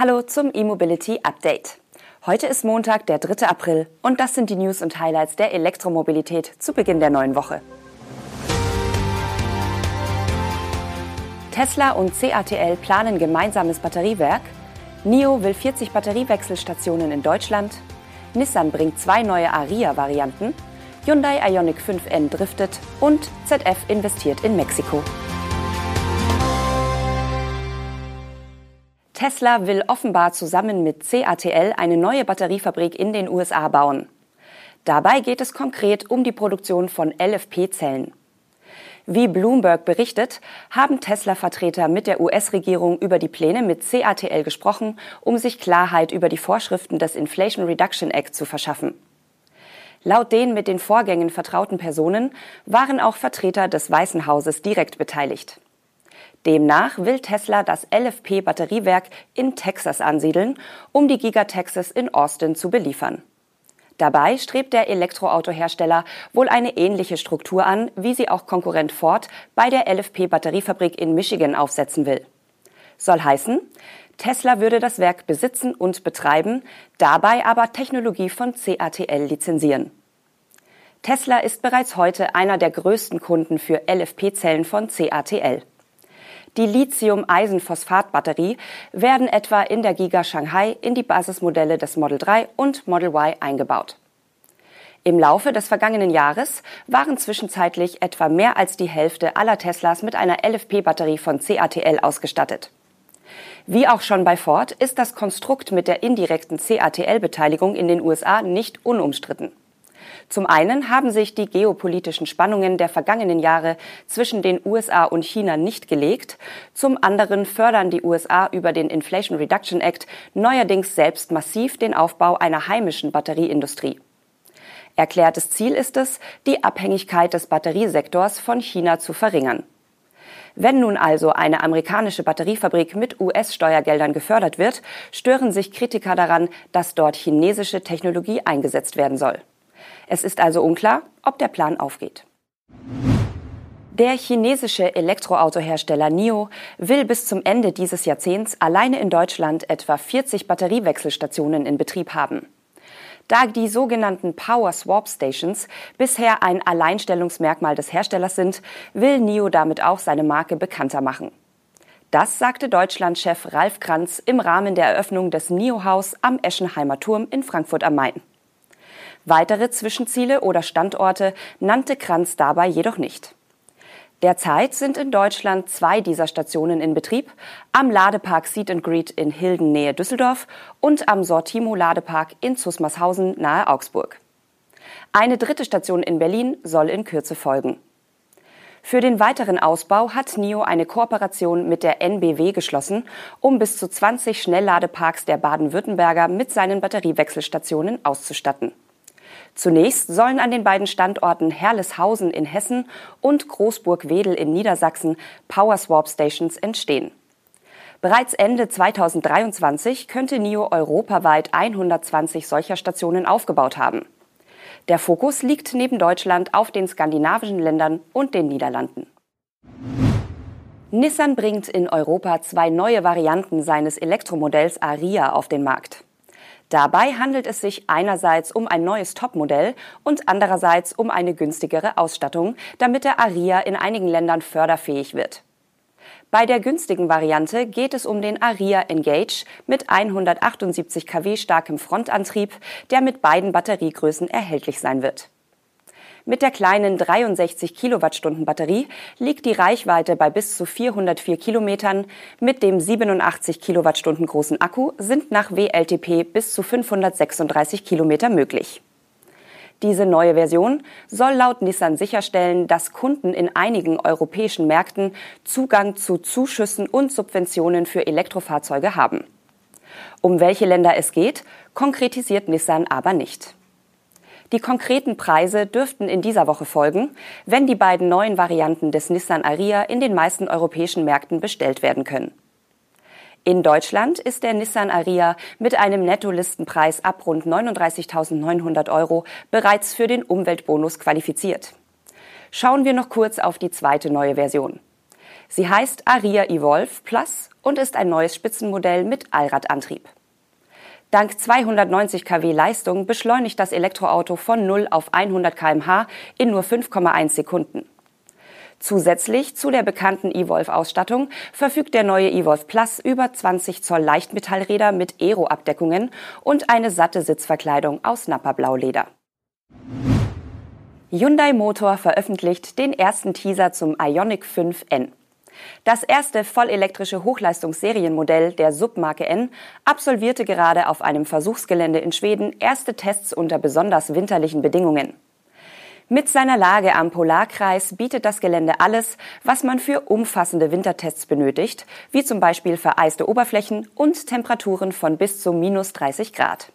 Hallo zum E-Mobility Update. Heute ist Montag, der 3. April und das sind die News und Highlights der Elektromobilität zu Beginn der neuen Woche. Tesla und CATL planen gemeinsames Batteriewerk. NIO will 40 Batteriewechselstationen in Deutschland. Nissan bringt zwei neue Aria-Varianten. Hyundai Ioniq 5N driftet und ZF investiert in Mexiko. Tesla will offenbar zusammen mit CATL eine neue Batteriefabrik in den USA bauen. Dabei geht es konkret um die Produktion von LFP-Zellen. Wie Bloomberg berichtet, haben Tesla-Vertreter mit der US-Regierung über die Pläne mit CATL gesprochen, um sich Klarheit über die Vorschriften des Inflation Reduction Act zu verschaffen. Laut den mit den Vorgängen vertrauten Personen waren auch Vertreter des Weißen Hauses direkt beteiligt. Demnach will Tesla das LFP-Batteriewerk in Texas ansiedeln, um die Giga Texas in Austin zu beliefern. Dabei strebt der Elektroautohersteller wohl eine ähnliche Struktur an, wie sie auch Konkurrent Ford bei der LFP-Batteriefabrik in Michigan aufsetzen will. Soll heißen, Tesla würde das Werk besitzen und betreiben, dabei aber Technologie von CATL lizenzieren. Tesla ist bereits heute einer der größten Kunden für LFP-Zellen von CATL. Die Lithium-Eisenphosphat-Batterie werden etwa in der Giga Shanghai in die Basismodelle des Model 3 und Model Y eingebaut. Im Laufe des vergangenen Jahres waren zwischenzeitlich etwa mehr als die Hälfte aller Teslas mit einer LFP-Batterie von CATL ausgestattet. Wie auch schon bei Ford ist das Konstrukt mit der indirekten CATL-Beteiligung in den USA nicht unumstritten. Zum einen haben sich die geopolitischen Spannungen der vergangenen Jahre zwischen den USA und China nicht gelegt. Zum anderen fördern die USA über den Inflation Reduction Act neuerdings selbst massiv den Aufbau einer heimischen Batterieindustrie. Erklärtes Ziel ist es, die Abhängigkeit des Batteriesektors von China zu verringern. Wenn nun also eine amerikanische Batteriefabrik mit US-Steuergeldern gefördert wird, stören sich Kritiker daran, dass dort chinesische Technologie eingesetzt werden soll. Es ist also unklar, ob der Plan aufgeht. Der chinesische Elektroautohersteller NIO will bis zum Ende dieses Jahrzehnts alleine in Deutschland etwa 40 Batteriewechselstationen in Betrieb haben. Da die sogenannten Power Swap Stations bisher ein Alleinstellungsmerkmal des Herstellers sind, will NIO damit auch seine Marke bekannter machen. Das sagte Deutschlandchef Ralf Kranz im Rahmen der Eröffnung des NIO-Haus am Eschenheimer Turm in Frankfurt am Main. Weitere Zwischenziele oder Standorte nannte Kranz dabei jedoch nicht. Derzeit sind in Deutschland zwei dieser Stationen in Betrieb, am Ladepark Seat and Greet in Hilden nähe Düsseldorf und am Sortimo Ladepark in Zusmarshausen nahe Augsburg. Eine dritte Station in Berlin soll in Kürze folgen. Für den weiteren Ausbau hat NIO eine Kooperation mit der NBW geschlossen, um bis zu 20 Schnellladeparks der Baden-Württemberger mit seinen Batteriewechselstationen auszustatten. Zunächst sollen an den beiden Standorten Herleshausen in Hessen und Großburg-Wedel in Niedersachsen Power Swap Stations entstehen. Bereits Ende 2023 könnte NIO europaweit 120 solcher Stationen aufgebaut haben. Der Fokus liegt neben Deutschland auf den skandinavischen Ländern und den Niederlanden. Nissan bringt in Europa zwei neue Varianten seines Elektromodells Aria auf den Markt. Dabei handelt es sich einerseits um ein neues Topmodell und andererseits um eine günstigere Ausstattung, damit der Aria in einigen Ländern förderfähig wird. Bei der günstigen Variante geht es um den Aria Engage mit 178 kW starkem Frontantrieb, der mit beiden Batteriegrößen erhältlich sein wird. Mit der kleinen 63 Kilowattstunden Batterie liegt die Reichweite bei bis zu 404 Kilometern. Mit dem 87 Kilowattstunden großen Akku sind nach WLTP bis zu 536 Kilometer möglich. Diese neue Version soll laut Nissan sicherstellen, dass Kunden in einigen europäischen Märkten Zugang zu Zuschüssen und Subventionen für Elektrofahrzeuge haben. Um welche Länder es geht, konkretisiert Nissan aber nicht. Die konkreten Preise dürften in dieser Woche folgen, wenn die beiden neuen Varianten des Nissan Aria in den meisten europäischen Märkten bestellt werden können. In Deutschland ist der Nissan Aria mit einem Nettolistenpreis ab rund 39.900 Euro bereits für den Umweltbonus qualifiziert. Schauen wir noch kurz auf die zweite neue Version. Sie heißt Aria Evolve Plus und ist ein neues Spitzenmodell mit Allradantrieb. Dank 290 kW Leistung beschleunigt das Elektroauto von 0 auf 100 kmh in nur 5,1 Sekunden. Zusätzlich zu der bekannten Evolve-Ausstattung verfügt der neue Evolve Plus über 20 Zoll Leichtmetallräder mit Aero-Abdeckungen und eine satte Sitzverkleidung aus Nappa-Blauleder. Hyundai Motor veröffentlicht den ersten Teaser zum Ioniq 5N. Das erste vollelektrische Hochleistungsserienmodell der Submarke N absolvierte gerade auf einem Versuchsgelände in Schweden erste Tests unter besonders winterlichen Bedingungen. Mit seiner Lage am Polarkreis bietet das Gelände alles, was man für umfassende Wintertests benötigt, wie zum Beispiel vereiste Oberflächen und Temperaturen von bis zu minus 30 Grad.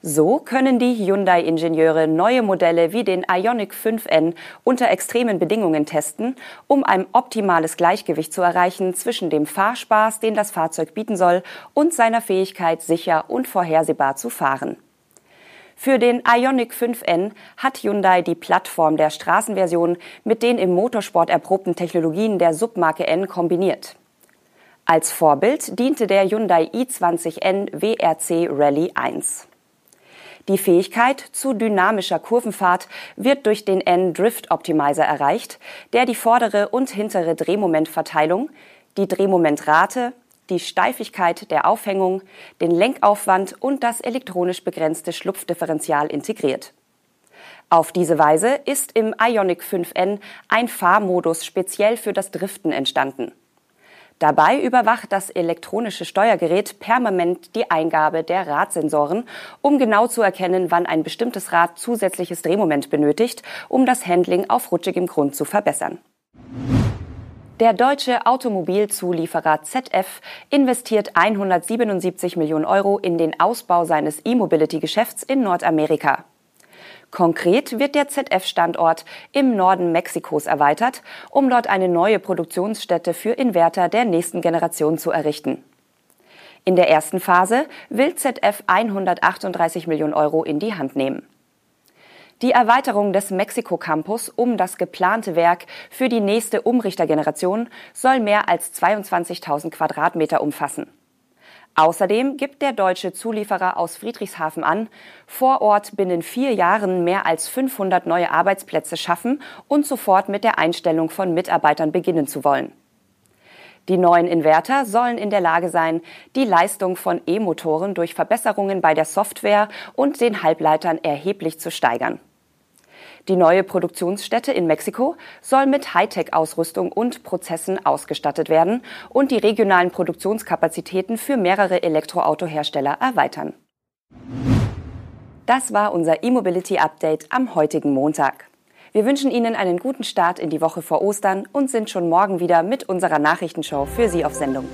So können die Hyundai-Ingenieure neue Modelle wie den Ioniq 5N unter extremen Bedingungen testen, um ein optimales Gleichgewicht zu erreichen zwischen dem Fahrspaß, den das Fahrzeug bieten soll, und seiner Fähigkeit, sicher und vorhersehbar zu fahren. Für den Ioniq 5N hat Hyundai die Plattform der Straßenversion mit den im Motorsport erprobten Technologien der Submarke N kombiniert. Als Vorbild diente der Hyundai i20N WRC Rally 1. Die Fähigkeit zu dynamischer Kurvenfahrt wird durch den N-Drift Optimizer erreicht, der die vordere und hintere Drehmomentverteilung, die Drehmomentrate, die Steifigkeit der Aufhängung, den Lenkaufwand und das elektronisch begrenzte Schlupfdifferential integriert. Auf diese Weise ist im Ionic 5N ein Fahrmodus speziell für das Driften entstanden. Dabei überwacht das elektronische Steuergerät permanent die Eingabe der Radsensoren, um genau zu erkennen, wann ein bestimmtes Rad zusätzliches Drehmoment benötigt, um das Handling auf rutschigem Grund zu verbessern. Der deutsche Automobilzulieferer ZF investiert 177 Millionen Euro in den Ausbau seines E-Mobility-Geschäfts in Nordamerika. Konkret wird der ZF-Standort im Norden Mexikos erweitert, um dort eine neue Produktionsstätte für Inverter der nächsten Generation zu errichten. In der ersten Phase will ZF 138 Millionen Euro in die Hand nehmen. Die Erweiterung des Mexiko-Campus um das geplante Werk für die nächste Umrichtergeneration soll mehr als 22.000 Quadratmeter umfassen. Außerdem gibt der deutsche Zulieferer aus Friedrichshafen an, vor Ort binnen vier Jahren mehr als 500 neue Arbeitsplätze schaffen und sofort mit der Einstellung von Mitarbeitern beginnen zu wollen. Die neuen Inverter sollen in der Lage sein, die Leistung von E-Motoren durch Verbesserungen bei der Software und den Halbleitern erheblich zu steigern. Die neue Produktionsstätte in Mexiko soll mit Hightech-Ausrüstung und Prozessen ausgestattet werden und die regionalen Produktionskapazitäten für mehrere Elektroautohersteller erweitern. Das war unser E-Mobility Update am heutigen Montag. Wir wünschen Ihnen einen guten Start in die Woche vor Ostern und sind schon morgen wieder mit unserer Nachrichtenshow für Sie auf Sendung.